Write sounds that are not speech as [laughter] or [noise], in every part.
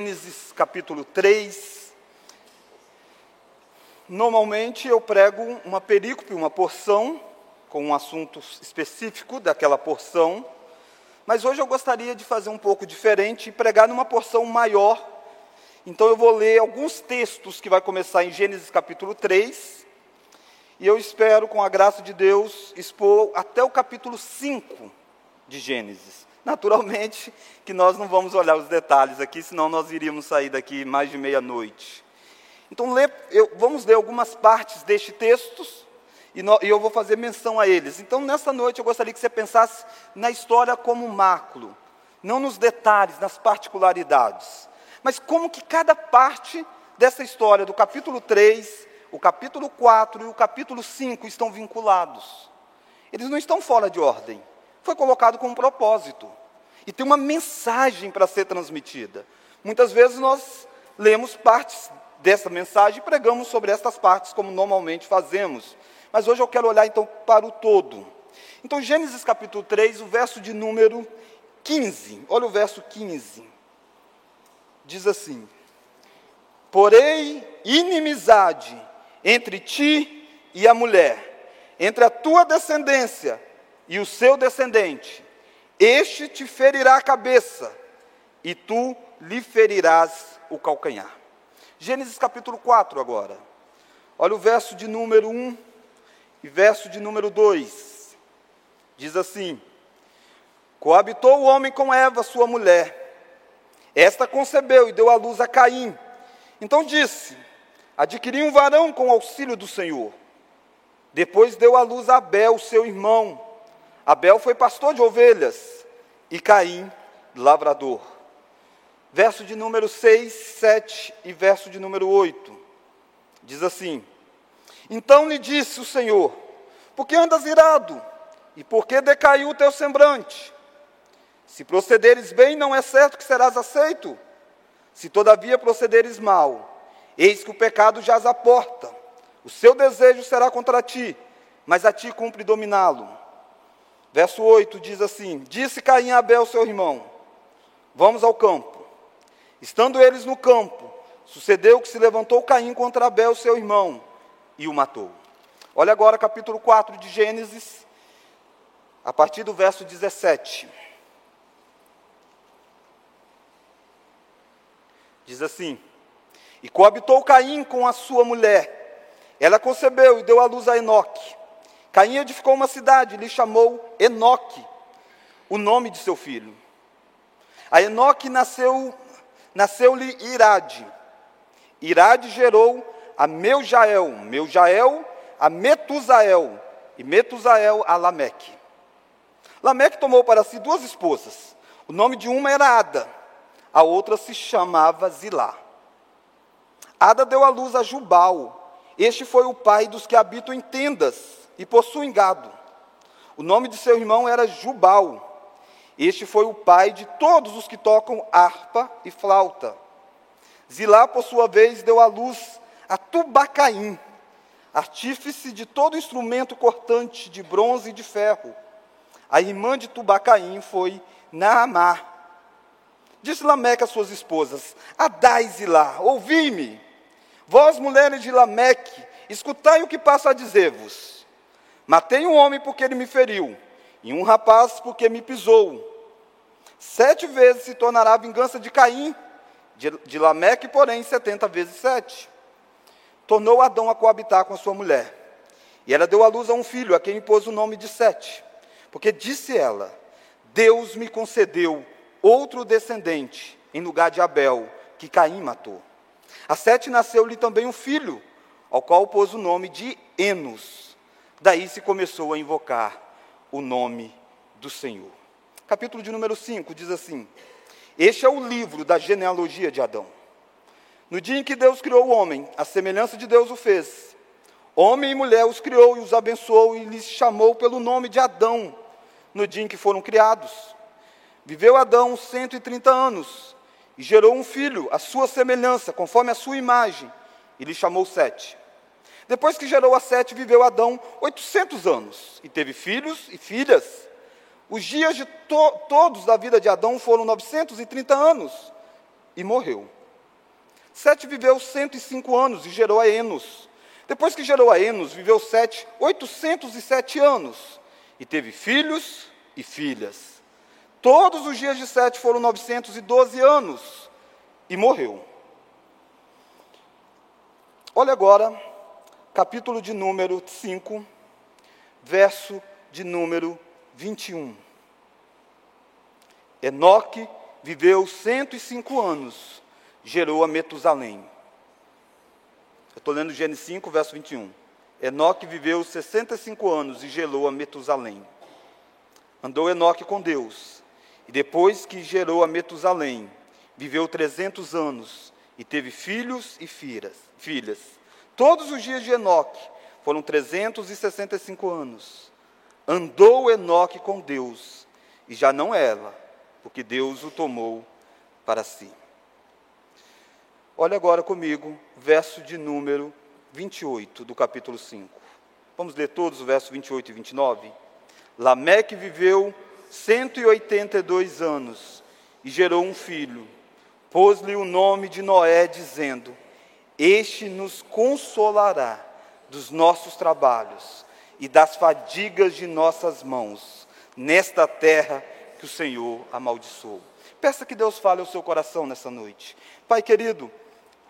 Gênesis capítulo 3. Normalmente eu prego uma perícope, uma porção, com um assunto específico daquela porção, mas hoje eu gostaria de fazer um pouco diferente e pregar numa porção maior. Então eu vou ler alguns textos que vai começar em Gênesis capítulo 3, e eu espero, com a graça de Deus, expor até o capítulo 5 de Gênesis. Naturalmente que nós não vamos olhar os detalhes aqui, senão nós iríamos sair daqui mais de meia-noite. Então, lê, eu, vamos ler algumas partes deste texto e, no, e, eu vou fazer menção a eles. Então, nessa noite, eu gostaria que você pensasse na história como um macro, não nos detalhes, nas particularidades, mas como que cada parte dessa história, do capítulo 3, o capítulo 4 e o capítulo 5, estão vinculados. Eles não estão fora de ordem foi colocado com um propósito. E tem uma mensagem para ser transmitida. Muitas vezes nós lemos partes dessa mensagem e pregamos sobre estas partes, como normalmente fazemos. Mas hoje eu quero olhar então para o todo. Então, Gênesis capítulo 3, o verso de número 15. Olha o verso 15. Diz assim: Porém, inimizade entre ti e a mulher, entre a tua descendência e o seu descendente. Este te ferirá a cabeça, e tu lhe ferirás o calcanhar. Gênesis capítulo 4 agora. Olha o verso de número 1 e verso de número 2. Diz assim: Coabitou o homem com Eva, sua mulher. Esta concebeu e deu à luz a Caim. Então disse: Adquiri um varão com auxílio do Senhor. Depois deu à luz a Abel, seu irmão. Abel foi pastor de ovelhas e Caim, lavrador. Verso de número 6, 7 e verso de número 8. Diz assim: Então lhe disse o Senhor: Por que andas irado? E por que decaiu o teu semblante? Se procederes bem, não é certo que serás aceito. Se todavia procederes mal, eis que o pecado jaz à porta. O seu desejo será contra ti, mas a ti cumpre dominá-lo. Verso 8 diz assim: Disse Caim a Abel, seu irmão: Vamos ao campo. Estando eles no campo, sucedeu que se levantou Caim contra Abel, seu irmão, e o matou. Olha agora capítulo 4 de Gênesis, a partir do verso 17. Diz assim: E coabitou Caim com a sua mulher. Ela concebeu e deu à luz a Enoque. Caim edificou uma cidade, lhe chamou Enoque, o nome de seu filho. A Enoque nasceu, nasceu-lhe Irade. Irade gerou a Meujael, Meujael a Metusael, e Metusael a Lameque. Lameque tomou para si duas esposas. O nome de uma era Ada, a outra se chamava Zilá. Ada deu à luz a Jubal. Este foi o pai dos que habitam em tendas e possuem gado. O nome de seu irmão era Jubal. Este foi o pai de todos os que tocam harpa e flauta. Zilá, por sua vez, deu à luz a Tubacaim, artífice de todo instrumento cortante de bronze e de ferro. A irmã de Tubacaim foi Naamá. Disse Lameque às suas esposas: Adai Zilá, ouvi-me. Vós, mulheres de Lameque, escutai o que passo a dizer-vos. Matei um homem porque ele me feriu, e um rapaz porque me pisou. Sete vezes se tornará a vingança de Caim, de, de Lameque, porém, setenta vezes sete. Tornou Adão a coabitar com a sua mulher. E ela deu à luz a um filho, a quem impôs o nome de Sete. Porque disse ela: Deus me concedeu outro descendente, em lugar de Abel, que Caim matou. A Sete nasceu-lhe também um filho, ao qual pôs o nome de Enos. Daí se começou a invocar o nome do Senhor. Capítulo de número 5 diz assim: Este é o livro da genealogia de Adão. No dia em que Deus criou o homem, a semelhança de Deus o fez. Homem e mulher os criou e os abençoou e lhes chamou pelo nome de Adão, no dia em que foram criados. Viveu Adão 130 anos e gerou um filho, à sua semelhança, conforme a sua imagem, e lhe chamou Sete. Depois que gerou a Sete, viveu Adão 800 anos e teve filhos e filhas. Os dias de to todos da vida de Adão foram 930 anos. e morreu. Sete viveu 105 anos e gerou a Enos. Depois que gerou a Enos, viveu Sete 807 anos e teve filhos e filhas. Todos os dias de Sete foram 912 anos e morreu. Olha agora, capítulo de número 5, verso de número 21. Enoque viveu 105 anos, gerou a Metusalém. Eu estou lendo Gênesis 5, verso 21. Enoque viveu 65 anos e gerou a Metusalém. Andou Enoque com Deus, e depois que gerou a Metusalém, viveu 300 anos e teve filhos e filhas. Todos os dias de Enoque foram 365 anos. Andou Enoque com Deus, e já não ela, porque Deus o tomou para si. Olha agora comigo, verso de número 28 do capítulo 5. Vamos ler todos o verso 28 e 29? Lameque viveu 182 anos e gerou um filho. Pôs-lhe o nome de Noé, dizendo: Este nos consolará dos nossos trabalhos e das fadigas de nossas mãos, nesta terra que o Senhor amaldiçoou. Peça que Deus fale ao seu coração nessa noite. Pai querido,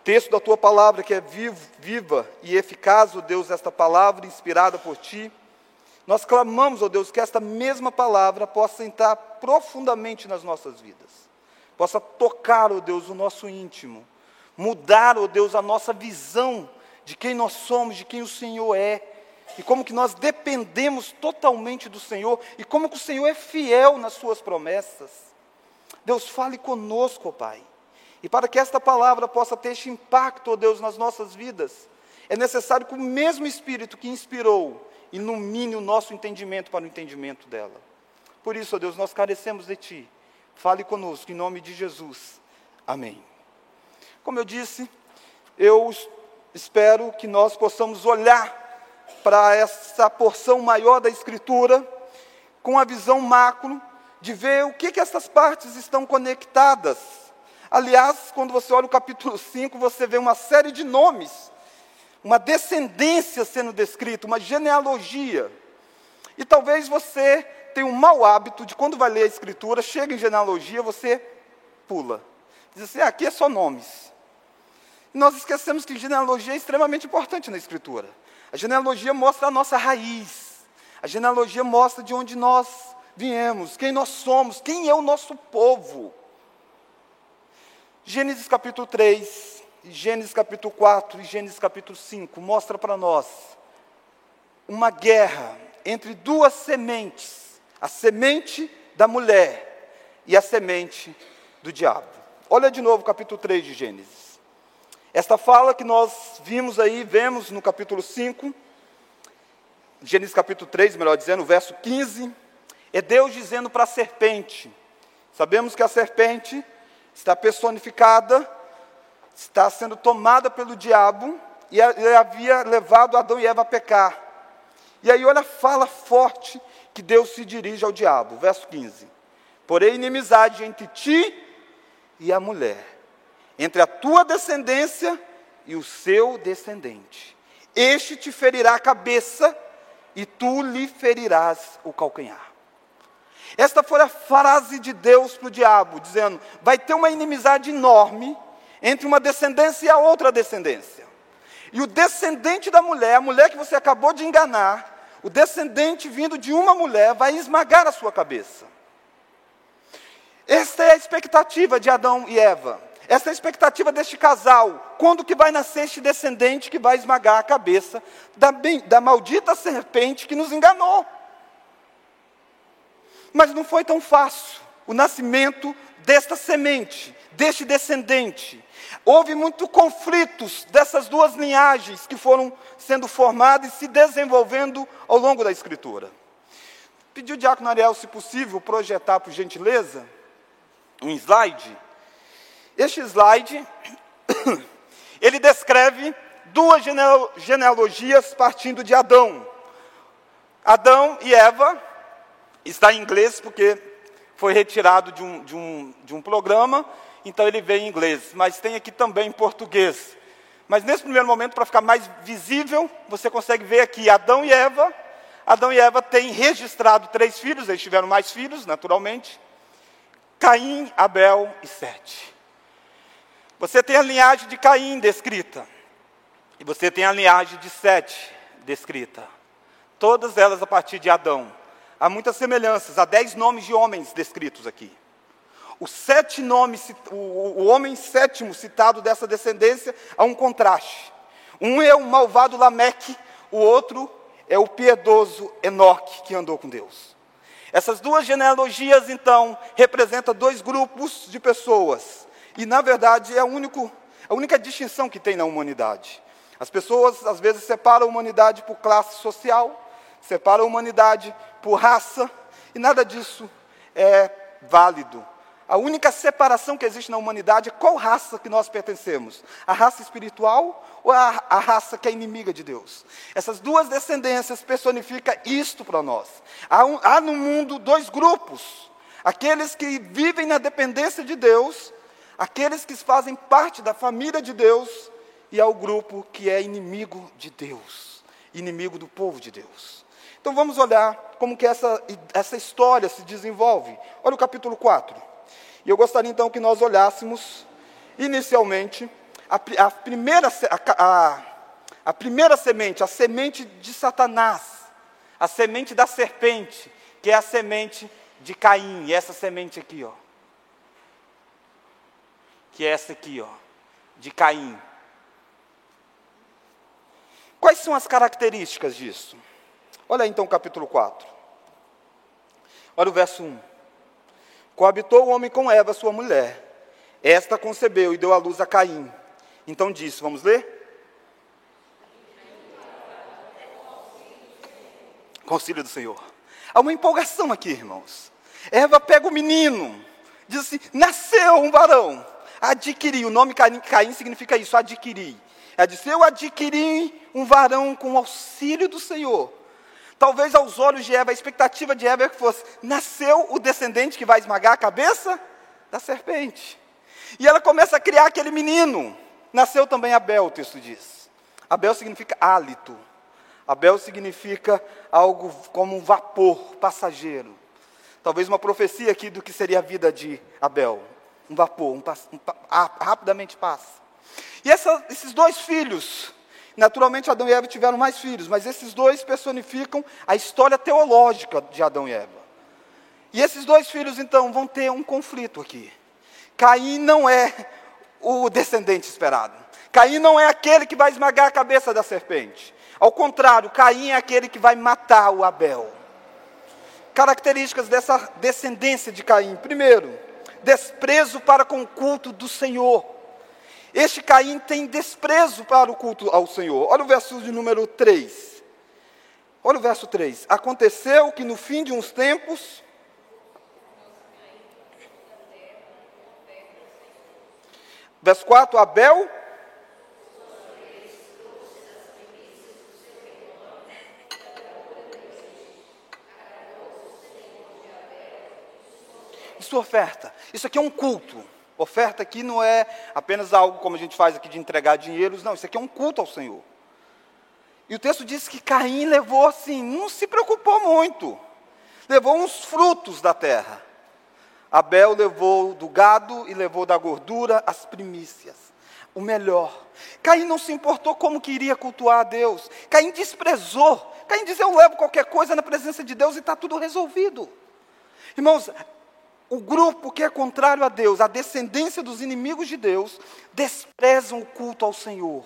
texto da tua palavra que é vivo, viva e eficaz, ó oh Deus, esta palavra inspirada por ti. Nós clamamos, ó oh Deus, que esta mesma palavra possa entrar profundamente nas nossas vidas, possa tocar, ó oh Deus, o nosso íntimo, mudar, ó Deus, a nossa visão de quem nós somos, de quem o Senhor é, e como que nós dependemos totalmente do Senhor e como que o Senhor é fiel nas suas promessas. Deus fale conosco, ó Pai. E para que esta palavra possa ter este impacto, ó Deus, nas nossas vidas, é necessário que o mesmo Espírito que inspirou ilumine o nosso entendimento para o entendimento dela. Por isso, ó Deus, nós carecemos de Ti. Fale conosco, em nome de Jesus. Amém. Como eu disse, eu espero que nós possamos olhar para essa porção maior da Escritura, com a visão macro, de ver o que, que essas partes estão conectadas. Aliás, quando você olha o capítulo 5, você vê uma série de nomes, uma descendência sendo descrita, uma genealogia. E talvez você tenha um mau hábito de, quando vai ler a Escritura, chega em genealogia, você pula. Diz assim: ah, aqui é só nomes. E nós esquecemos que genealogia é extremamente importante na Escritura. A genealogia mostra a nossa raiz. A genealogia mostra de onde nós viemos, quem nós somos, quem é o nosso povo. Gênesis capítulo 3, Gênesis capítulo 4 e Gênesis capítulo 5 mostra para nós uma guerra entre duas sementes, a semente da mulher e a semente do diabo. Olha de novo o capítulo 3 de Gênesis. Esta fala que nós vimos aí, vemos no capítulo 5, Gênesis capítulo 3, melhor dizendo, verso 15, é Deus dizendo para a serpente. Sabemos que a serpente está personificada, está sendo tomada pelo diabo e havia levado Adão e Eva a pecar. E aí olha a fala forte que Deus se dirige ao diabo, verso 15. Porém, inimizade entre ti e a mulher entre a tua descendência e o seu descendente. Este te ferirá a cabeça e tu lhe ferirás o calcanhar. Esta foi a frase de Deus para o diabo, dizendo: vai ter uma inimizade enorme entre uma descendência e a outra descendência. E o descendente da mulher, a mulher que você acabou de enganar, o descendente vindo de uma mulher, vai esmagar a sua cabeça. Esta é a expectativa de Adão e Eva. Essa é expectativa deste casal. Quando que vai nascer este descendente que vai esmagar a cabeça da, da maldita serpente que nos enganou? Mas não foi tão fácil o nascimento desta semente, deste descendente. Houve muitos conflitos dessas duas linhagens que foram sendo formadas e se desenvolvendo ao longo da Escritura. Pediu o Diácono Ariel, se possível, projetar, por gentileza, um slide este slide, [coughs] ele descreve duas genealogias partindo de Adão. Adão e Eva, está em inglês porque foi retirado de um, de um, de um programa, então ele veio em inglês, mas tem aqui também em português. Mas nesse primeiro momento, para ficar mais visível, você consegue ver aqui Adão e Eva. Adão e Eva têm registrado três filhos, eles tiveram mais filhos, naturalmente. Caim, Abel e Sete. Você tem a linhagem de Caim descrita. E você tem a linhagem de Sete descrita. Todas elas a partir de Adão. Há muitas semelhanças, há dez nomes de homens descritos aqui. Os sete nomes, o, o homem sétimo citado dessa descendência, há um contraste. Um é o malvado Lameque, o outro é o piedoso Enoque, que andou com Deus. Essas duas genealogias, então, representam dois grupos de pessoas. E, na verdade, é a, único, a única distinção que tem na humanidade. As pessoas, às vezes, separam a humanidade por classe social, separam a humanidade por raça, e nada disso é válido. A única separação que existe na humanidade é qual raça que nós pertencemos: a raça espiritual ou a, a raça que é inimiga de Deus? Essas duas descendências personificam isto para nós. Há, um, há no mundo dois grupos: aqueles que vivem na dependência de Deus, aqueles que fazem parte da família de Deus, e há o grupo que é inimigo de Deus, inimigo do povo de Deus. Então vamos olhar como que essa, essa história se desenvolve. Olha o capítulo 4. E eu gostaria então que nós olhássemos, inicialmente, a, a primeira, a, a, a primeira semente, a semente de Satanás, a semente da serpente, que é a semente de Caim, essa semente aqui, ó. Que é essa aqui, ó, de Caim. Quais são as características disso? Olha então o capítulo 4. Olha o verso 1. Coabitou o homem com Eva, sua mulher. Esta concebeu e deu à luz a Caim. Então disse, vamos ler? Concílio do Senhor. Há uma empolgação aqui, irmãos. Eva pega o menino, diz assim: nasceu um varão, adquiri. O nome Caim significa isso, adquirir. Ela disse: Eu adquiri um varão com o auxílio do Senhor. Talvez aos olhos de Eva, a expectativa de Eva é que fosse: nasceu o descendente que vai esmagar a cabeça da serpente. E ela começa a criar aquele menino. Nasceu também Abel, o texto diz. Abel significa hálito. Abel significa algo como um vapor passageiro. Talvez uma profecia aqui do que seria a vida de Abel. Um vapor, um, um, rapidamente passa. E essa, esses dois filhos, Naturalmente, Adão e Eva tiveram mais filhos, mas esses dois personificam a história teológica de Adão e Eva. E esses dois filhos, então, vão ter um conflito aqui. Caim não é o descendente esperado. Caim não é aquele que vai esmagar a cabeça da serpente. Ao contrário, Caim é aquele que vai matar o Abel. Características dessa descendência de Caim. Primeiro, desprezo para com o culto do Senhor. Este Caim tem desprezo para o culto ao Senhor. Olha o verso de número 3. Olha o verso 3. Aconteceu que no fim de uns tempos. Verso 4: Abel. Sua oferta. Isso aqui é um culto. Oferta aqui não é apenas algo como a gente faz aqui de entregar dinheiros, não, isso aqui é um culto ao Senhor. E o texto diz que Caim levou assim, não se preocupou muito, levou uns frutos da terra. Abel levou do gado e levou da gordura as primícias, o melhor. Caim não se importou como queria cultuar a Deus. Caim desprezou. Caim diz: Eu levo qualquer coisa na presença de Deus e está tudo resolvido. Irmãos, o grupo que é contrário a Deus, a descendência dos inimigos de Deus, desprezam o culto ao Senhor.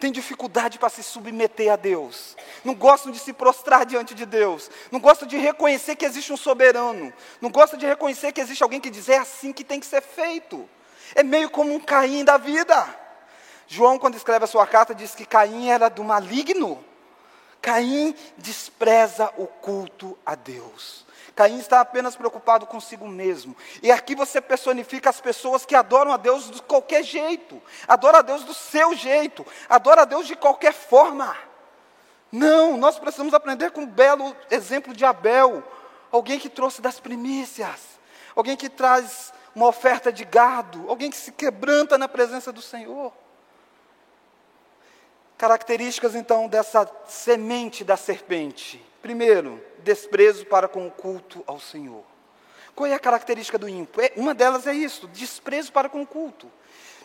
Tem dificuldade para se submeter a Deus. Não gostam de se prostrar diante de Deus. Não gostam de reconhecer que existe um soberano. Não gostam de reconhecer que existe alguém que diz é assim que tem que ser feito. É meio como um Caim da vida. João, quando escreve a sua carta, diz que Caim era do maligno. Caim despreza o culto a Deus. Caim está apenas preocupado consigo mesmo. E aqui você personifica as pessoas que adoram a Deus de qualquer jeito, adoram a Deus do seu jeito, adoram a Deus de qualquer forma. Não, nós precisamos aprender com um belo exemplo de Abel, alguém que trouxe das primícias, alguém que traz uma oferta de gado, alguém que se quebranta na presença do Senhor. Características então dessa semente da serpente. Primeiro, desprezo para com o culto ao Senhor. Qual é a característica do ímpio? É, uma delas é isso, desprezo para com o culto.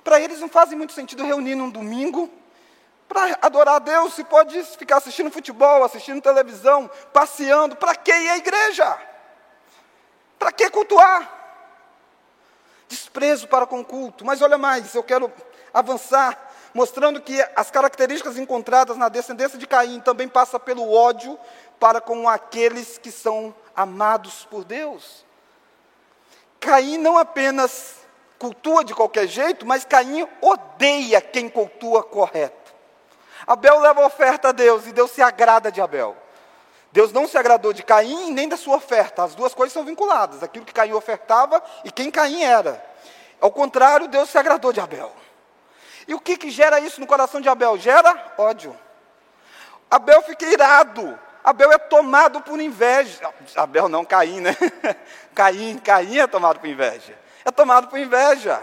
Para eles não faz muito sentido reunir num domingo para adorar a Deus, se pode ficar assistindo futebol, assistindo televisão, passeando, para que ir à igreja? Para que cultuar? Desprezo para com o culto. Mas olha mais, eu quero avançar mostrando que as características encontradas na descendência de Caim também passa pelo ódio para com aqueles que são amados por Deus. Caim não apenas cultua de qualquer jeito, mas Caim odeia quem cultua correto. Abel leva oferta a Deus e Deus se agrada de Abel. Deus não se agradou de Caim nem da sua oferta, as duas coisas são vinculadas, aquilo que Caim ofertava e quem Caim era. Ao contrário, Deus se agradou de Abel. E o que, que gera isso no coração de Abel? Gera ódio. Abel fica irado. Abel é tomado por inveja. Abel não, Caim, né? [laughs] Caim, Caim é tomado por inveja. É tomado por inveja.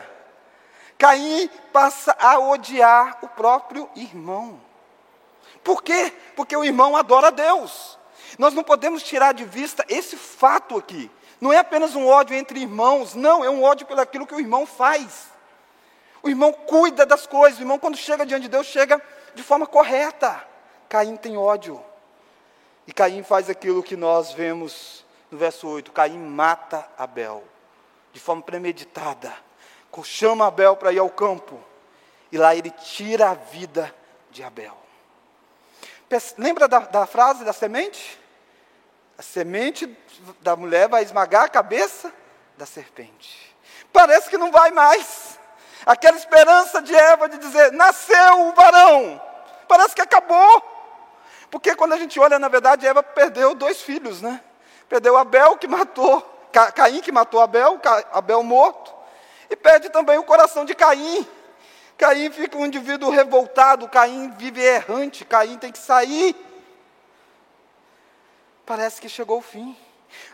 Caim passa a odiar o próprio irmão. Por quê? Porque o irmão adora a Deus. Nós não podemos tirar de vista esse fato aqui. Não é apenas um ódio entre irmãos, não, é um ódio pelo aquilo que o irmão faz. O irmão cuida das coisas, o irmão, quando chega diante de Deus, chega de forma correta. Caim tem ódio. E Caim faz aquilo que nós vemos no verso 8: Caim mata Abel, de forma premeditada. Chama Abel para ir ao campo, e lá ele tira a vida de Abel. Lembra da, da frase da semente? A semente da mulher vai esmagar a cabeça da serpente. Parece que não vai mais aquela esperança de Eva de dizer: nasceu o varão. Parece que acabou. Porque quando a gente olha, na verdade, Eva perdeu dois filhos, né? Perdeu Abel, que matou, Caim, que matou Abel, Abel morto, e perde também o coração de Caim. Caim fica um indivíduo revoltado, Caim vive errante, Caim tem que sair. Parece que chegou o fim.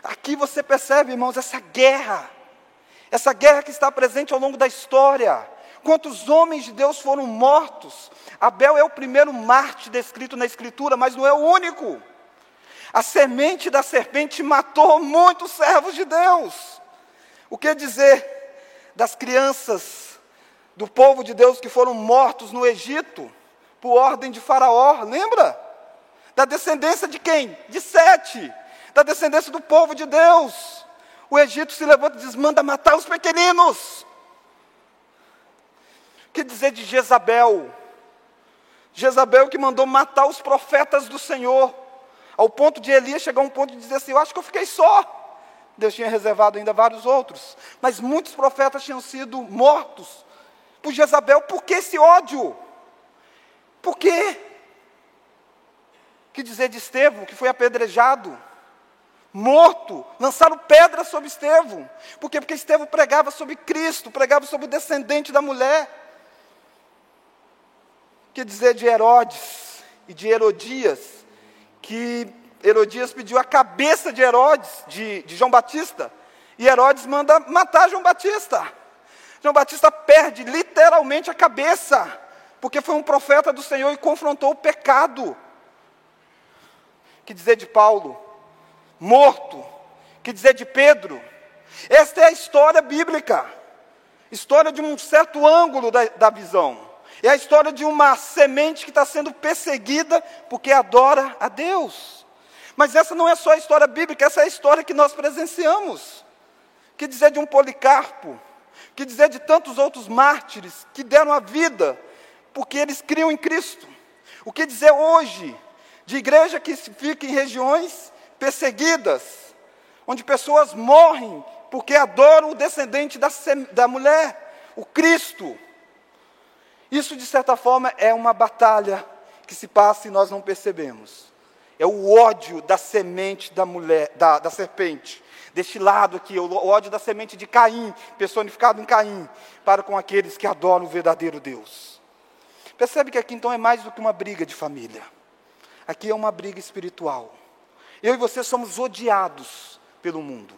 Aqui você percebe, irmãos, essa guerra essa guerra que está presente ao longo da história. Quantos homens de Deus foram mortos? Abel é o primeiro Marte descrito na Escritura, mas não é o único. A semente da serpente matou muitos servos de Deus. O que dizer das crianças do povo de Deus que foram mortos no Egito por ordem de Faraó? Lembra? Da descendência de quem? De Sete. Da descendência do povo de Deus o Egito se levanta e diz: manda matar os pequeninos. Que dizer de Jezabel? Jezabel que mandou matar os profetas do Senhor, ao ponto de Elias chegar a um ponto de dizer assim: Eu acho que eu fiquei só. Deus tinha reservado ainda vários outros, mas muitos profetas tinham sido mortos por Jezabel. Por que esse ódio? Por quê? Que dizer de Estevão, que foi apedrejado? morto, lançaram pedra sobre Estevão. Por quê? Porque Estevão pregava sobre Cristo, pregava sobre o descendente da mulher. Que dizer de Herodes e de Herodias, que Herodias pediu a cabeça de Herodes, de, de João Batista, e Herodes manda matar João Batista. João Batista perde literalmente a cabeça, porque foi um profeta do Senhor e confrontou o pecado. Que dizer de Paulo, morto. Que dizer de Pedro? Esta é a história bíblica. História de um certo ângulo da, da visão. É a história de uma semente que está sendo perseguida porque adora a Deus. Mas essa não é só a história bíblica, essa é a história que nós presenciamos. Que dizer de um Policarpo? Que dizer de tantos outros mártires que deram a vida porque eles criam em Cristo? O que dizer hoje de igreja que fica em regiões perseguidas, onde pessoas morrem porque adoram o descendente da, da mulher, o Cristo. Isso, de certa forma, é uma batalha que se passa e nós não percebemos. É o ódio da semente da mulher, da, da serpente. Deste lado aqui, o ódio da semente de Caim, personificado em Caim, para com aqueles que adoram o verdadeiro Deus. Percebe que aqui então é mais do que uma briga de família. Aqui é uma briga espiritual. Eu e você somos odiados pelo mundo.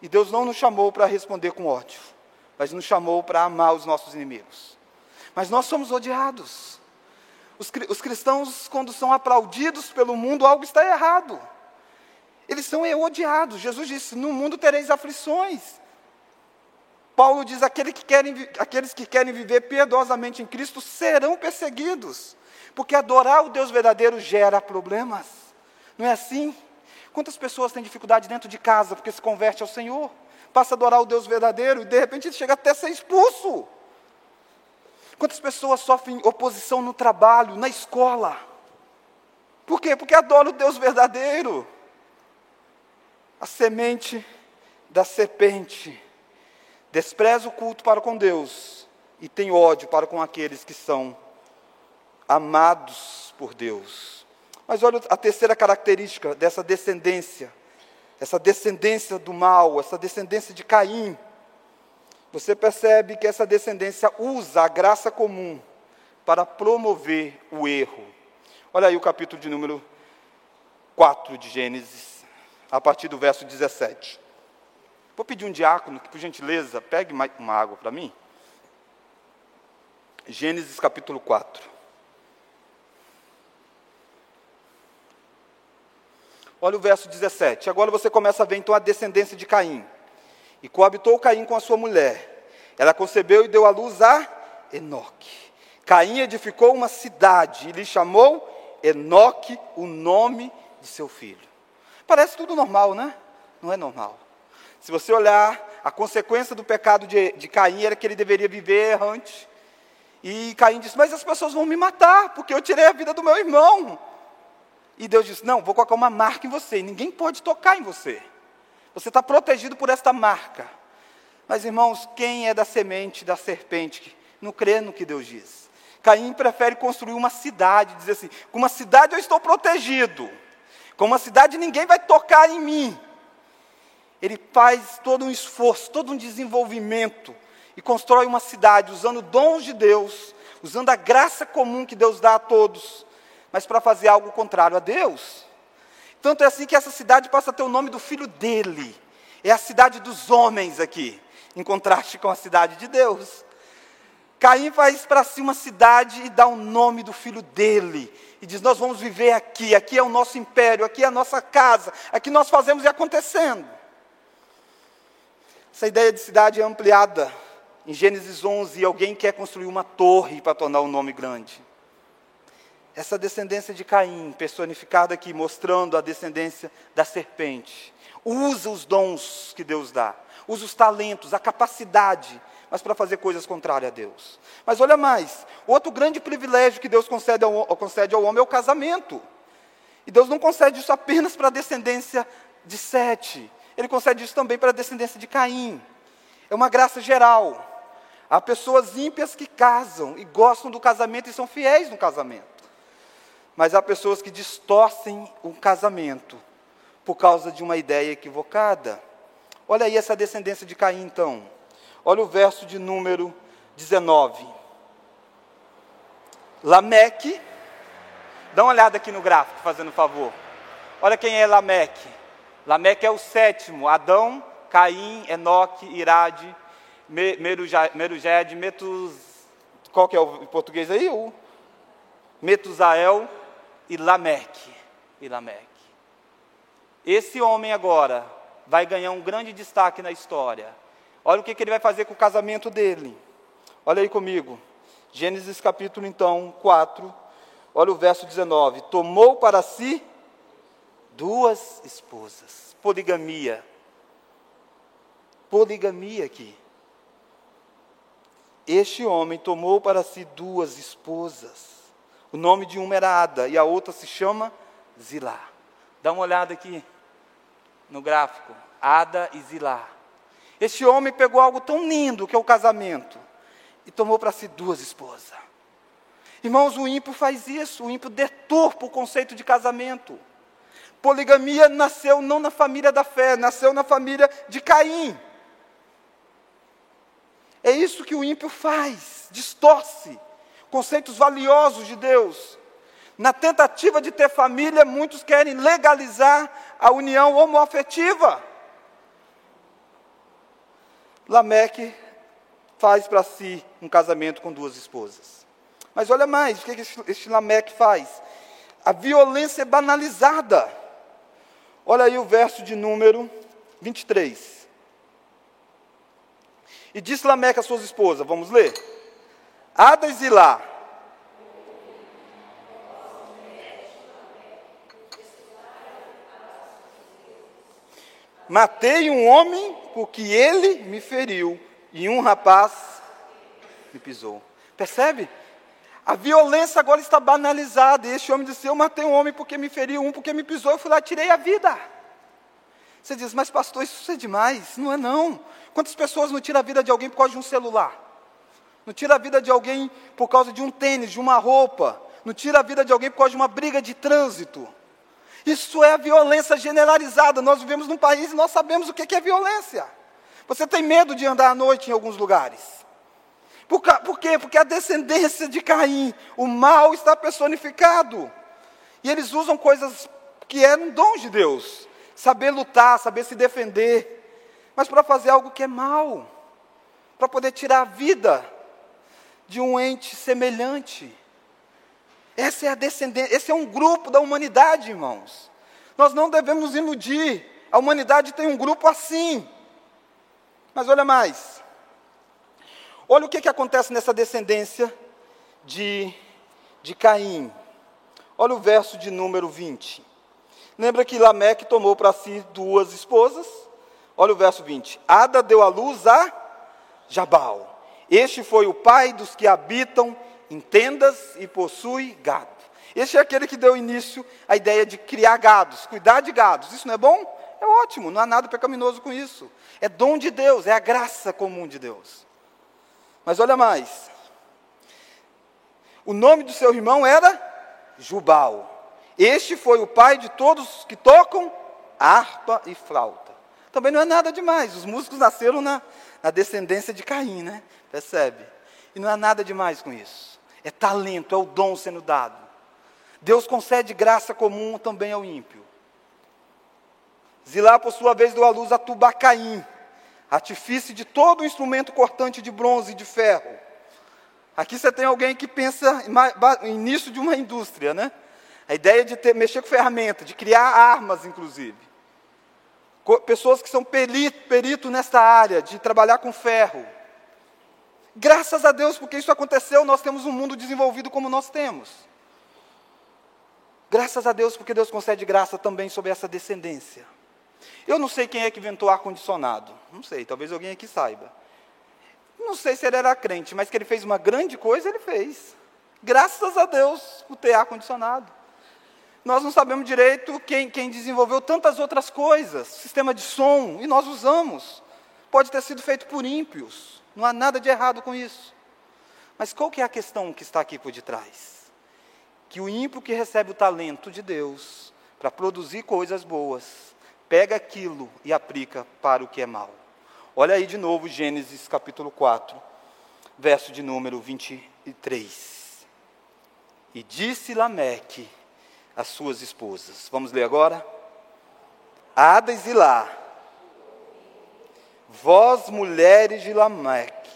E Deus não nos chamou para responder com ódio, mas nos chamou para amar os nossos inimigos. Mas nós somos odiados. Os, os cristãos, quando são aplaudidos pelo mundo, algo está errado. Eles são odiados. Jesus disse: No mundo tereis aflições. Paulo diz: Aqueles que querem, aqueles que querem viver piedosamente em Cristo serão perseguidos, porque adorar o Deus verdadeiro gera problemas. Não é assim? Quantas pessoas têm dificuldade dentro de casa porque se converte ao Senhor? Passa a adorar o Deus verdadeiro e de repente chega até a ser expulso. Quantas pessoas sofrem oposição no trabalho, na escola? Por quê? Porque adoram o Deus verdadeiro. A semente da serpente despreza o culto para com Deus e tem ódio para com aqueles que são amados por Deus. Mas olha a terceira característica dessa descendência, essa descendência do mal, essa descendência de Caim. Você percebe que essa descendência usa a graça comum para promover o erro. Olha aí o capítulo de número 4 de Gênesis, a partir do verso 17. Vou pedir um diácono que, por gentileza, pegue uma água para mim. Gênesis capítulo 4. Olha o verso 17. Agora você começa a ver então a descendência de Caim. E coabitou Caim com a sua mulher. Ela concebeu e deu à luz a Enoque. Caim edificou uma cidade e lhe chamou Enoque o nome de seu filho. Parece tudo normal, né? Não é normal. Se você olhar, a consequência do pecado de, de Caim era que ele deveria viver errante. E Caim disse: Mas as pessoas vão me matar, porque eu tirei a vida do meu irmão. E Deus disse: Não, vou colocar uma marca em você, ninguém pode tocar em você. Você está protegido por esta marca. Mas, irmãos, quem é da semente da serpente não crê no que Deus diz? Caim prefere construir uma cidade, dizer assim: com uma cidade eu estou protegido, com uma cidade ninguém vai tocar em mim. Ele faz todo um esforço, todo um desenvolvimento e constrói uma cidade usando dons de Deus, usando a graça comum que Deus dá a todos mas para fazer algo contrário a Deus. Tanto é assim que essa cidade passa a ter o nome do filho dele. É a cidade dos homens aqui, em contraste com a cidade de Deus. Caim faz para si uma cidade e dá o nome do filho dele. E diz: Nós vamos viver aqui, aqui é o nosso império, aqui é a nossa casa, aqui nós fazemos e acontecendo. Essa ideia de cidade é ampliada. Em Gênesis 11, alguém quer construir uma torre para tornar o nome grande. Essa descendência de Caim, personificada aqui, mostrando a descendência da serpente, usa os dons que Deus dá, usa os talentos, a capacidade, mas para fazer coisas contrárias a Deus. Mas olha mais, outro grande privilégio que Deus concede ao, concede ao homem é o casamento. E Deus não concede isso apenas para a descendência de Sete, Ele concede isso também para a descendência de Caim. É uma graça geral. Há pessoas ímpias que casam e gostam do casamento e são fiéis no casamento. Mas há pessoas que distorcem o casamento por causa de uma ideia equivocada. Olha aí essa descendência de Caim, então. Olha o verso de número 19. Lameque, dá uma olhada aqui no gráfico, fazendo favor. Olha quem é Lameque. Lameque é o sétimo. Adão, Caim, Enoque, Irade, Merujed, Metus... Qual que é o português aí? O Metusael, e Lameque. E Lameque. Esse homem agora vai ganhar um grande destaque na história. Olha o que, que ele vai fazer com o casamento dele. Olha aí comigo. Gênesis capítulo então 4. Olha o verso 19. Tomou para si duas esposas. Poligamia. Poligamia aqui. Este homem tomou para si duas esposas. O nome de uma era Ada e a outra se chama Zilá. Dá uma olhada aqui no gráfico. Ada e Zilá. Este homem pegou algo tão lindo que é o casamento e tomou para si duas esposas. Irmãos, o ímpio faz isso, o ímpio deturpa o conceito de casamento. Poligamia nasceu não na família da fé, nasceu na família de Caim. É isso que o ímpio faz, distorce conceitos valiosos de Deus. Na tentativa de ter família, muitos querem legalizar a união homoafetiva. Lameque faz para si um casamento com duas esposas. Mas olha mais, o que este, Lameque faz? A violência é banalizada. Olha aí o verso de número 23. E disse Lameque a suas esposas, vamos ler? Ada e Zilá, Matei um homem porque ele me feriu e um rapaz me pisou. Percebe? A violência agora está banalizada. E este homem disse: Eu matei um homem porque me feriu, um porque me pisou. Eu fui lá e tirei a vida. Você diz, mas pastor, isso é demais. Não é não. Quantas pessoas não tiram a vida de alguém por causa de um celular? Não tira a vida de alguém por causa de um tênis, de uma roupa. Não tira a vida de alguém por causa de uma briga de trânsito. Isso é a violência generalizada. Nós vivemos num país e nós sabemos o que é violência. Você tem medo de andar à noite em alguns lugares. Por, por quê? Porque a descendência de Caim, o mal está personificado. E eles usam coisas que eram dons de Deus. Saber lutar, saber se defender. Mas para fazer algo que é mal. Para poder tirar a vida de um ente semelhante. Essa é a descendência, esse é um grupo da humanidade, irmãos. Nós não devemos iludir. A humanidade tem um grupo assim. Mas olha mais. Olha o que, que acontece nessa descendência de, de Caim. Olha o verso de número 20. Lembra que Lameque tomou para si duas esposas? Olha o verso 20. Ada deu à luz a Jabal. Este foi o pai dos que habitam em tendas e possui gado. Este é aquele que deu início à ideia de criar gados, cuidar de gados. Isso não é bom? É ótimo, não há nada pecaminoso com isso. É dom de Deus, é a graça comum de Deus. Mas olha mais. O nome do seu irmão era Jubal. Este foi o pai de todos que tocam harpa e flauta. Também não é nada demais. Os músicos nasceram na, na descendência de Caim, né? Percebe? E não há nada demais com isso é talento, é o dom sendo dado. Deus concede graça comum também ao ímpio. Zilá, por sua vez, deu à luz a Tubacaim, artifício de todo instrumento cortante de bronze e de ferro. Aqui você tem alguém que pensa em início de uma indústria, né? A ideia de ter, mexer com ferramenta, de criar armas, inclusive. Pessoas que são perito, perito nessa área, de trabalhar com ferro. Graças a Deus, porque isso aconteceu, nós temos um mundo desenvolvido como nós temos. Graças a Deus, porque Deus concede graça também sobre essa descendência. Eu não sei quem é que inventou ar-condicionado. Não sei, talvez alguém aqui saiba. Não sei se ele era crente, mas que ele fez uma grande coisa, ele fez. Graças a Deus por ter ar-condicionado. Nós não sabemos direito quem, quem desenvolveu tantas outras coisas, sistema de som, e nós usamos. Pode ter sido feito por ímpios. Não há nada de errado com isso. Mas qual que é a questão que está aqui por detrás? Que o ímpio que recebe o talento de Deus para produzir coisas boas, pega aquilo e aplica para o que é mal. Olha aí de novo Gênesis capítulo 4, verso de número 23. E disse Lameque às suas esposas. Vamos ler agora? Ada e Zilá Vós, mulheres de Lameque,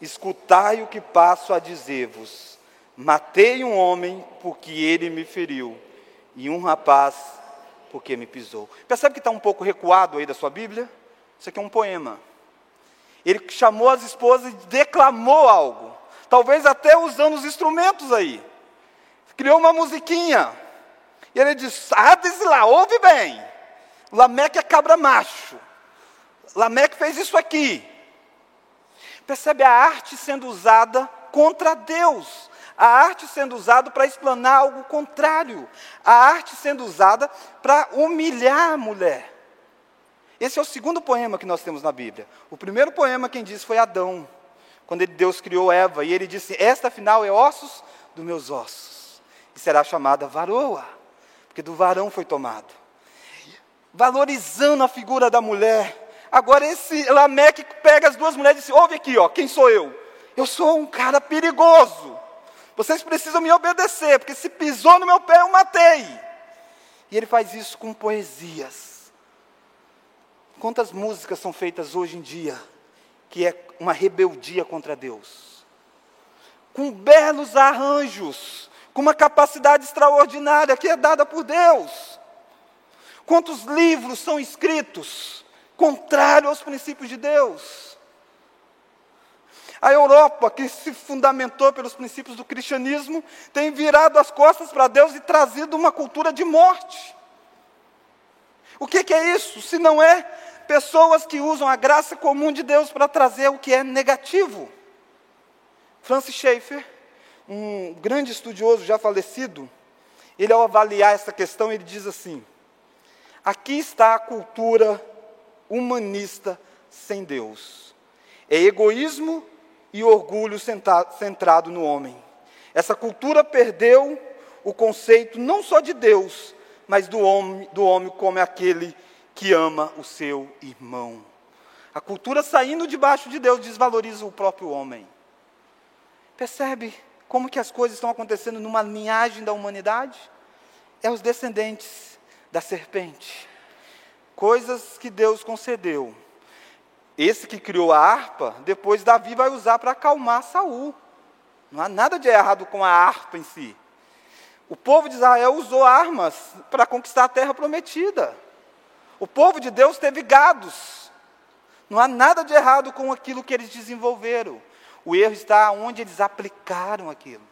escutai o que passo a dizer-vos. Matei um homem porque ele me feriu, e um rapaz porque me pisou. Percebe que está um pouco recuado aí da sua Bíblia? Isso aqui é um poema. Ele chamou as esposas e declamou algo, talvez até usando os instrumentos aí. Criou uma musiquinha. E ele disse: Ah, lá, ouve bem. Lameque é cabra macho. Lameque fez isso aqui. Percebe a arte sendo usada contra Deus. A arte sendo usada para explanar algo contrário. A arte sendo usada para humilhar a mulher. Esse é o segundo poema que nós temos na Bíblia. O primeiro poema quem disse foi Adão, quando Deus criou Eva, e ele disse: Esta afinal é ossos dos meus ossos, e será chamada varoa, porque do varão foi tomado. Valorizando a figura da mulher, Agora esse Lameque pega as duas mulheres e diz: Ouve aqui, ó, quem sou eu? Eu sou um cara perigoso. Vocês precisam me obedecer, porque se pisou no meu pé, eu matei. E ele faz isso com poesias. Quantas músicas são feitas hoje em dia que é uma rebeldia contra Deus. Com belos arranjos, com uma capacidade extraordinária que é dada por Deus. Quantos livros são escritos contrário aos princípios de Deus? A Europa, que se fundamentou pelos princípios do cristianismo, tem virado as costas para Deus e trazido uma cultura de morte. O que, que é isso? Se não é pessoas que usam a graça comum de Deus para trazer o que é negativo. Francis Schaeffer, um grande estudioso já falecido, ele ao avaliar essa questão, ele diz assim: aqui está a cultura humanista sem Deus. É egoísmo e orgulho centrado no homem. Essa cultura perdeu o conceito não só de Deus, mas do homem, do homem como aquele que ama o seu irmão. A cultura saindo debaixo de Deus desvaloriza o próprio homem. Percebe como que as coisas estão acontecendo numa linhagem da humanidade? É os descendentes da serpente. Coisas que Deus concedeu. Esse que criou a harpa, depois Davi vai usar para acalmar Saul. Não há nada de errado com a harpa em si. O povo de Israel usou armas para conquistar a terra prometida. O povo de Deus teve gados. Não há nada de errado com aquilo que eles desenvolveram. O erro está onde eles aplicaram aquilo.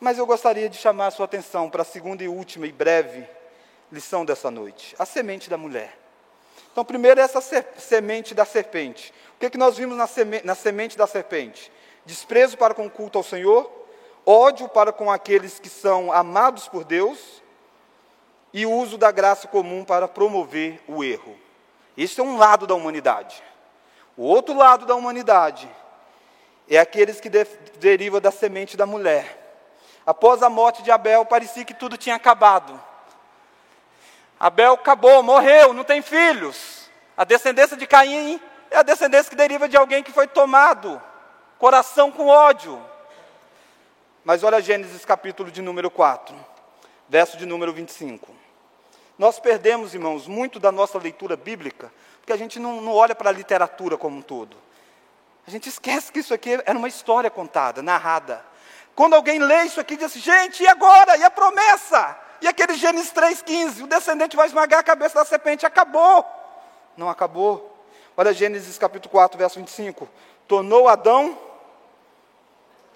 Mas eu gostaria de chamar a sua atenção para a segunda e última e breve lição dessa noite: a semente da mulher. Então, primeiro, essa semente da serpente. O que, é que nós vimos na, seme na semente da serpente? Desprezo para com o culto ao Senhor, ódio para com aqueles que são amados por Deus e uso da graça comum para promover o erro. Esse é um lado da humanidade. O outro lado da humanidade é aqueles que de, da semente da mulher. Após a morte de Abel, parecia que tudo tinha acabado. Abel acabou, morreu, não tem filhos. A descendência de Caim é a descendência que deriva de alguém que foi tomado, coração com ódio. Mas olha Gênesis capítulo de número 4, verso de número 25. Nós perdemos, irmãos, muito da nossa leitura bíblica, porque a gente não, não olha para a literatura como um todo. A gente esquece que isso aqui era uma história contada, narrada. Quando alguém lê isso aqui, diz assim, gente, e agora? E a promessa? E aquele Gênesis 3,15? O descendente vai esmagar a cabeça da serpente. Acabou. Não acabou. Olha Gênesis capítulo 4, verso 25. Tornou Adão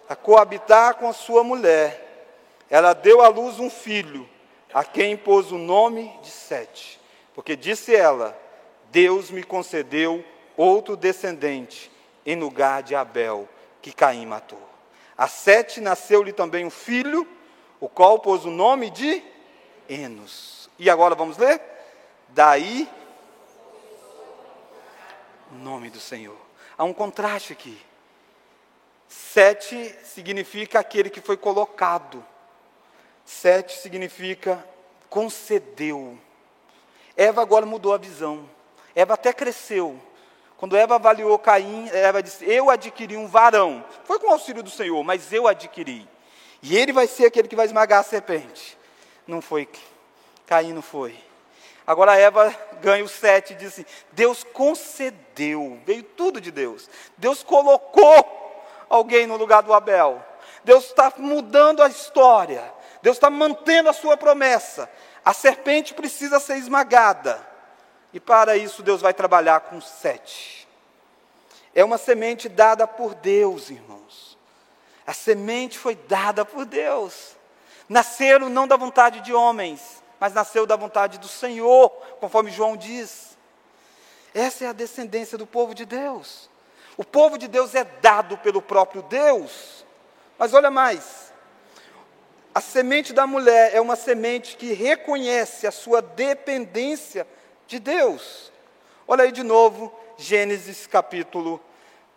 a coabitar com a sua mulher. Ela deu à luz um filho, a quem pôs o nome de Sete. Porque disse ela: Deus me concedeu outro descendente em lugar de Abel, que Caim matou. A Sete nasceu-lhe também um filho, o qual pôs o nome de Enos. E agora vamos ler? Daí, nome do Senhor. Há um contraste aqui. Sete significa aquele que foi colocado. Sete significa concedeu. Eva agora mudou a visão. Eva até cresceu. Quando Eva avaliou Caim, Eva disse: Eu adquiri um varão. Foi com o auxílio do Senhor, mas eu adquiri. E ele vai ser aquele que vai esmagar a serpente. Não foi. Caim não foi. Agora Eva ganha o sete e diz assim: Deus concedeu, veio tudo de Deus. Deus colocou alguém no lugar do Abel. Deus está mudando a história. Deus está mantendo a sua promessa. A serpente precisa ser esmagada. E para isso Deus vai trabalhar com sete. É uma semente dada por Deus, irmãos. A semente foi dada por Deus. Nasceram não da vontade de homens, mas nasceu da vontade do Senhor, conforme João diz. Essa é a descendência do povo de Deus. O povo de Deus é dado pelo próprio Deus. Mas olha mais. A semente da mulher é uma semente que reconhece a sua dependência de Deus. Olha aí de novo, Gênesis capítulo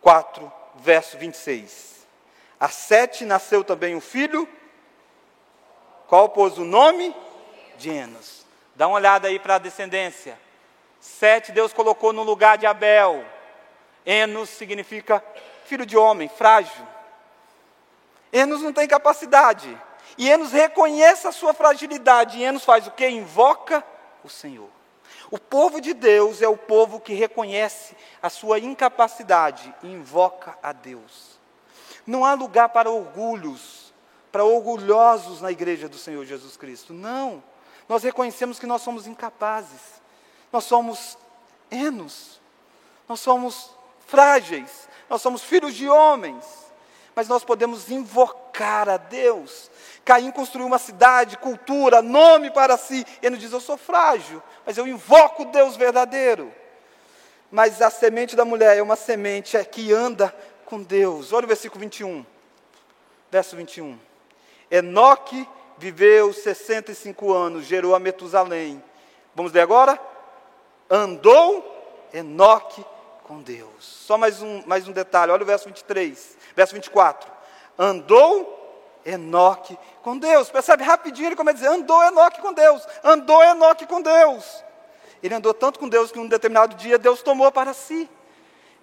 4, verso 26. A Sete nasceu também um filho, qual pôs o nome? De Enos. Dá uma olhada aí para a descendência. Sete Deus colocou no lugar de Abel. Enos significa filho de homem, frágil. Enos não tem capacidade. E Enos reconhece a sua fragilidade. E Enos faz o que? Invoca o Senhor. O povo de Deus é o povo que reconhece a sua incapacidade e invoca a Deus. Não há lugar para orgulhos, para orgulhosos na igreja do Senhor Jesus Cristo. Não. Nós reconhecemos que nós somos incapazes. Nós somos enos. Nós somos frágeis. Nós somos filhos de homens. Mas nós podemos invocar a Deus. Caim construiu uma cidade, cultura, nome para si. Ele diz: Eu sou frágil, mas eu invoco o Deus verdadeiro. Mas a semente da mulher é uma semente que anda com Deus. Olha o versículo 21. Verso 21. Enoque viveu 65 anos, gerou a Metusalém. Vamos ler agora? Andou Enoque com Deus. Só mais um, mais um detalhe, olha o verso 23, verso 24. Andou Enoque com Deus. Percebe rapidinho ele começa a dizer: andou Enoque com Deus, andou Enoque com Deus. Ele andou tanto com Deus que num determinado dia Deus tomou para si.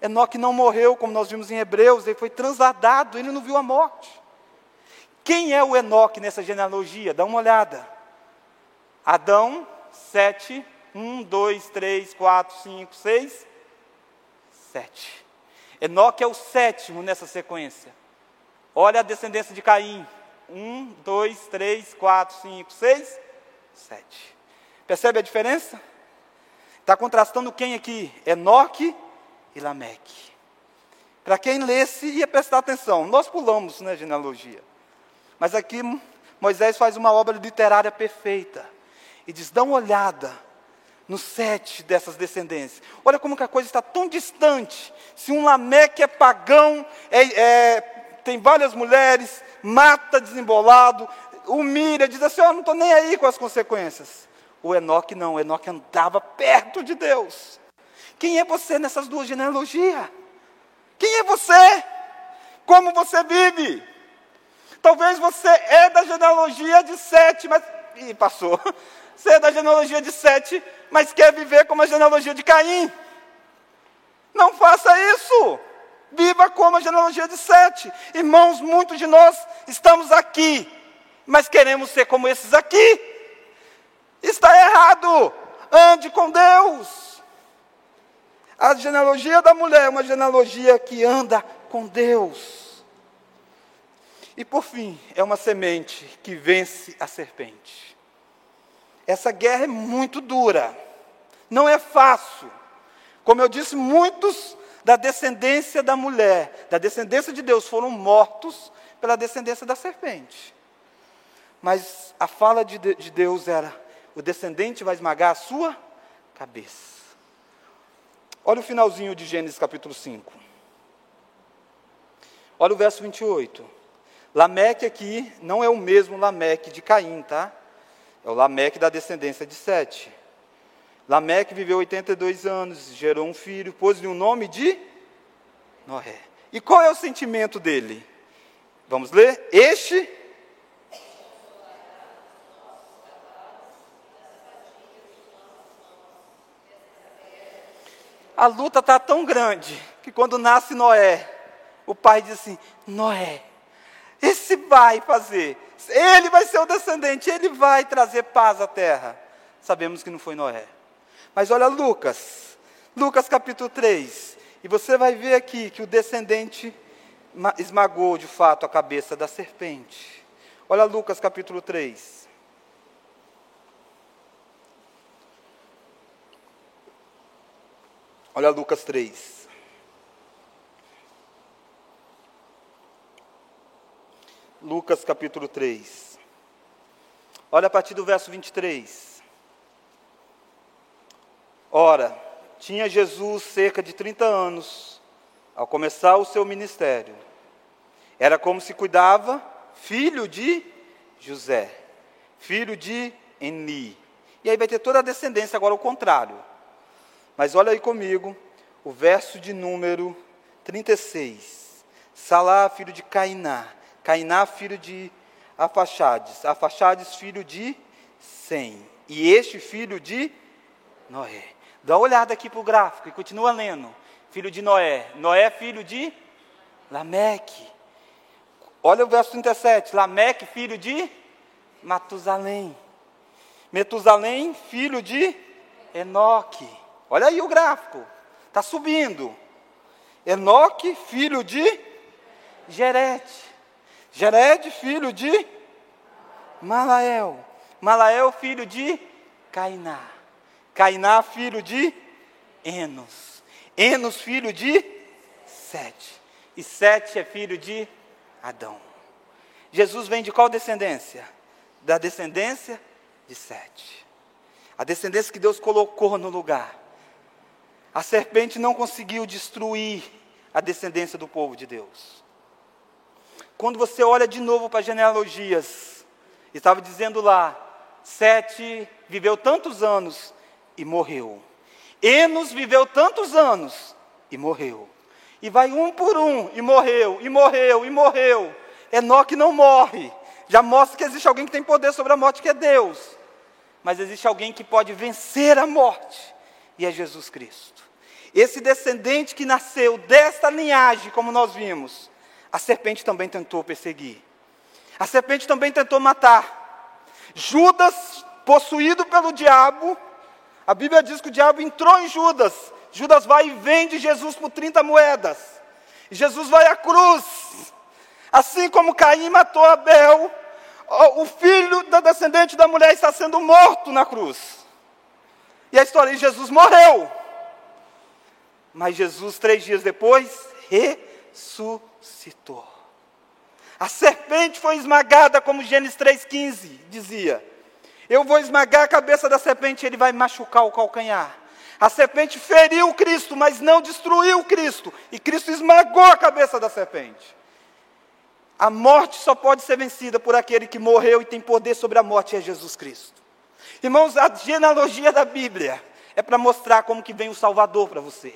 Enoque não morreu, como nós vimos em Hebreus, ele foi transladado, ele não viu a morte. Quem é o Enoque nessa genealogia? Dá uma olhada. Adão, 7, 1, 2, 3, 4, 5, 6, 7. Enoque é o sétimo nessa sequência. Olha a descendência de Caim. 1, 2, 3, 4, 5, 6, 7. Percebe a diferença? Está contrastando quem aqui? Enoque e Lameque. Para quem lesse, ia prestar atenção. Nós pulamos na né, genealogia. Mas aqui Moisés faz uma obra literária perfeita. E diz: dá uma olhada no sete dessas descendências. Olha como que a coisa está tão distante. Se um Lameque é pagão, é, é, tem várias mulheres, mata desembolado, humilha, diz assim: oh, não estou nem aí com as consequências. O Enoque não, o Enoque andava perto de Deus. Quem é você nessas duas genealogias? Quem é você? Como você vive? Talvez você é da genealogia de sete, mas. Ih, passou. [laughs] Você é da genealogia de sete, mas quer viver como a genealogia de Caim. Não faça isso. Viva como a genealogia de sete. Irmãos, muitos de nós estamos aqui, mas queremos ser como esses aqui. Está errado. Ande com Deus. A genealogia da mulher é uma genealogia que anda com Deus. E por fim, é uma semente que vence a serpente. Essa guerra é muito dura, não é fácil. Como eu disse, muitos da descendência da mulher, da descendência de Deus, foram mortos pela descendência da serpente. Mas a fala de, de Deus era: o descendente vai esmagar a sua cabeça. Olha o finalzinho de Gênesis capítulo 5. Olha o verso 28. Lameque aqui não é o mesmo Lameque de Caim, tá? É o Lameque da descendência de Sete. Lameque viveu 82 anos, gerou um filho, pôs-lhe o nome de Noé. E qual é o sentimento dele? Vamos ler? Este a luta está tão grande que quando nasce Noé, o pai diz assim: Noé, esse vai fazer, ele vai ser o descendente, ele vai trazer paz à terra. Sabemos que não foi Noé. Mas olha Lucas, Lucas capítulo 3, e você vai ver aqui que o descendente esmagou de fato a cabeça da serpente. Olha Lucas capítulo 3. Olha Lucas 3. Lucas capítulo 3. Olha a partir do verso 23. Ora, tinha Jesus cerca de 30 anos ao começar o seu ministério. Era como se cuidava filho de José, filho de Eni. E aí vai ter toda a descendência agora o contrário. Mas olha aí comigo o verso de número 36. Salá, filho de Cainá. Cainá, filho de Afaxades. Afaxades, filho de Sem. E este filho de Noé. Dá uma olhada aqui para o gráfico e continua lendo. Filho de Noé. Noé, filho de Lameque. Olha o verso 37. Lameque, filho de Matusalém. Metusalém, filho de Enoque. Olha aí o gráfico. Está subindo. Enoque, filho de Jerete. Jerete, filho de Malael. Malael, filho de Cainá. Cainá, filho de Enos. Enos, filho de Sete. E Sete é filho de Adão. Jesus vem de qual descendência? Da descendência de Sete. A descendência que Deus colocou no lugar. A serpente não conseguiu destruir a descendência do povo de Deus. Quando você olha de novo para as genealogias, estava dizendo lá, Sete viveu tantos anos e morreu. Enos viveu tantos anos e morreu. E vai um por um, e morreu, e morreu, e morreu. Enoque não morre. Já mostra que existe alguém que tem poder sobre a morte, que é Deus. Mas existe alguém que pode vencer a morte, e é Jesus Cristo. Esse descendente que nasceu desta linhagem, como nós vimos, a serpente também tentou perseguir. A serpente também tentou matar. Judas, possuído pelo diabo, a Bíblia diz que o diabo entrou em Judas. Judas vai e vende Jesus por 30 moedas. E Jesus vai à cruz. Assim como Caim matou Abel, o filho da descendente da mulher está sendo morto na cruz. E a história de Jesus morreu. Mas Jesus, três dias depois, ressuscitou. A serpente foi esmagada, como Gênesis 3,15 dizia. Eu vou esmagar a cabeça da serpente, ele vai machucar o calcanhar. A serpente feriu Cristo, mas não destruiu Cristo. E Cristo esmagou a cabeça da serpente. A morte só pode ser vencida por aquele que morreu e tem poder sobre a morte, é Jesus Cristo. Irmãos, a genealogia da Bíblia é para mostrar como que vem o Salvador para você.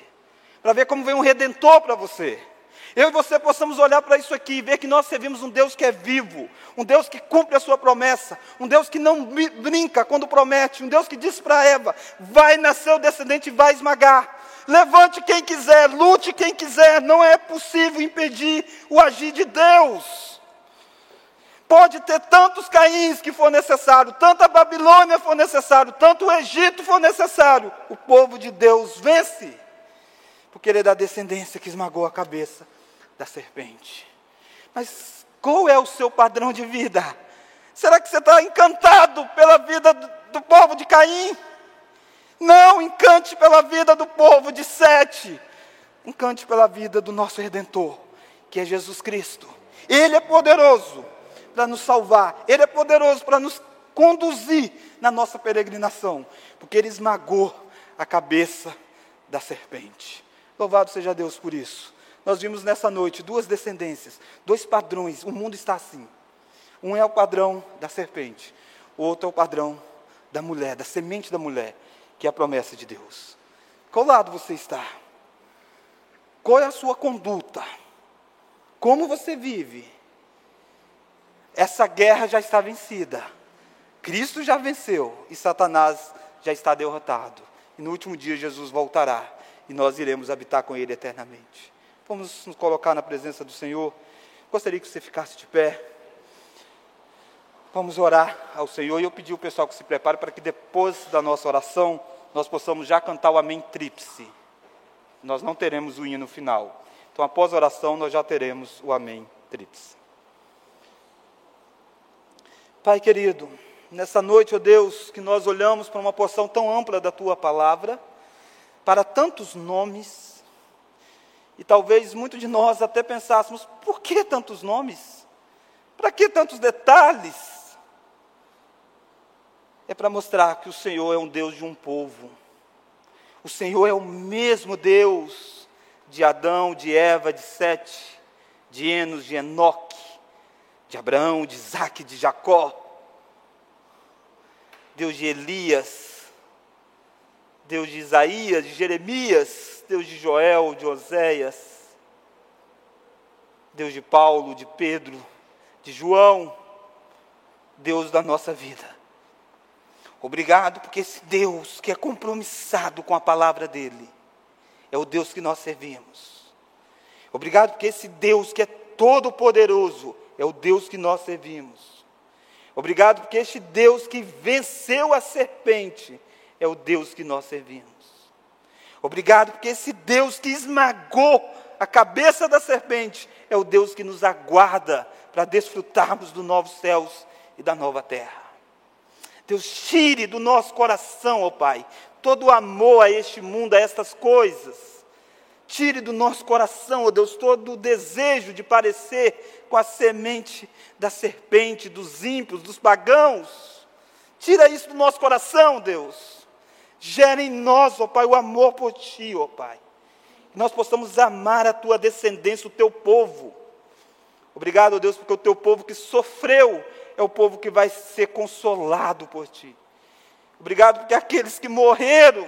Para ver como vem um Redentor para você. Eu e você possamos olhar para isso aqui e ver que nós servimos um Deus que é vivo, um Deus que cumpre a sua promessa, um Deus que não brinca quando promete, um Deus que disse para Eva: vai nascer o descendente e vai esmagar. Levante quem quiser, lute quem quiser, não é possível impedir o agir de Deus. Pode ter tantos Caíns que for necessário, tanta Babilônia for necessário, tanto o Egito for necessário, o povo de Deus vence, porque ele é da descendência que esmagou a cabeça da serpente. Mas qual é o seu padrão de vida? Será que você está encantado pela vida do, povo de Caim? Não, encante pela vida do povo de Sete. Encante pela vida do nosso Redentor, que é Jesus Cristo. Ele é poderoso para nos salvar, Ele é poderoso para nos conduzir na nossa peregrinação, porque Ele esmagou a cabeça da serpente. Louvado seja Deus por isso. Nós vimos nessa noite duas descendências, dois padrões. O mundo está assim. Um é o padrão da serpente, o outro é o padrão da mulher, da semente da mulher, que é a promessa de Deus. Qual lado você está? Qual é a sua conduta? Como você vive? Essa guerra já está vencida. Cristo já venceu e Satanás já está derrotado. E no último dia Jesus voltará e nós iremos habitar com Ele eternamente. Vamos nos colocar na presença do Senhor. Gostaria que você ficasse de pé. Vamos orar ao Senhor e eu pedi ao pessoal que se prepare para que depois da nossa oração nós possamos já cantar o Amém Tríplice. Nós não teremos o hino final. Então, após a oração, nós já teremos o Amém Tríplice. Pai querido, nessa noite, ó oh Deus, que nós olhamos para uma porção tão ampla da tua palavra, para tantos nomes, e talvez muitos de nós até pensássemos: por que tantos nomes? Para que tantos detalhes? É para mostrar que o Senhor é um Deus de um povo. O Senhor é o mesmo Deus de Adão, de Eva, de Sete, de Enos, de Enoque, de Abraão, de Isaac, de Jacó. Deus de Elias, Deus de Isaías, de Jeremias, Deus de Joel, de Oséias, Deus de Paulo, de Pedro, de João, Deus da nossa vida. Obrigado porque esse Deus que é compromissado com a palavra dele é o Deus que nós servimos. Obrigado porque esse Deus que é todo poderoso é o Deus que nós servimos. Obrigado porque este Deus que venceu a serpente é o Deus que nós servimos. Obrigado, porque esse Deus que esmagou a cabeça da serpente é o Deus que nos aguarda para desfrutarmos dos novos céus e da nova terra. Deus, tire do nosso coração, ó oh Pai, todo o amor a este mundo, a estas coisas Tire do nosso coração, ó oh Deus, todo o desejo de parecer com a semente da serpente, dos ímpios, dos pagãos. Tira isso do nosso coração, Deus. Gera em nós, ó Pai, o amor por Ti, ó Pai. Que nós possamos amar a Tua descendência, o Teu povo. Obrigado, ó Deus, porque o Teu povo que sofreu é o povo que vai ser consolado por Ti. Obrigado porque aqueles que morreram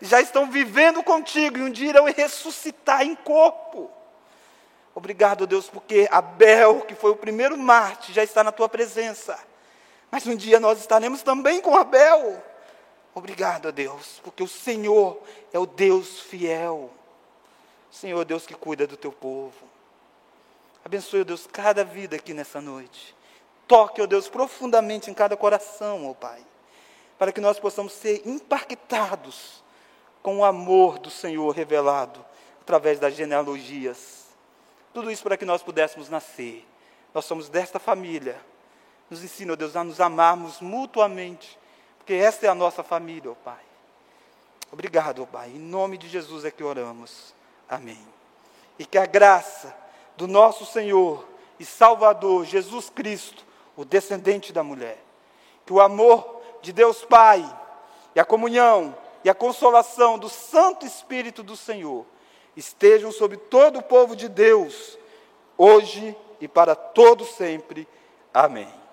já estão vivendo contigo e um dia irão ressuscitar em corpo. Obrigado, Deus, porque Abel, que foi o primeiro Marte, já está na tua presença. Mas um dia nós estaremos também com Abel. Obrigado, Deus, porque o Senhor é o Deus fiel. Senhor é Deus que cuida do teu povo. Abençoe, Deus, cada vida aqui nessa noite. Toque, ó Deus, profundamente em cada coração, ó Pai, para que nós possamos ser impactados com o amor do Senhor revelado através das genealogias. Tudo isso para que nós pudéssemos nascer. Nós somos desta família. Nos ensina, ó Deus, a nos amarmos mutuamente, porque esta é a nossa família, ó Pai. Obrigado, ó Pai. Em nome de Jesus é que oramos. Amém. E que a graça do nosso Senhor e Salvador Jesus Cristo, o descendente da mulher, que o amor de Deus Pai e a comunhão e a consolação do Santo Espírito do Senhor estejam sobre todo o povo de Deus, hoje e para todo sempre. Amém.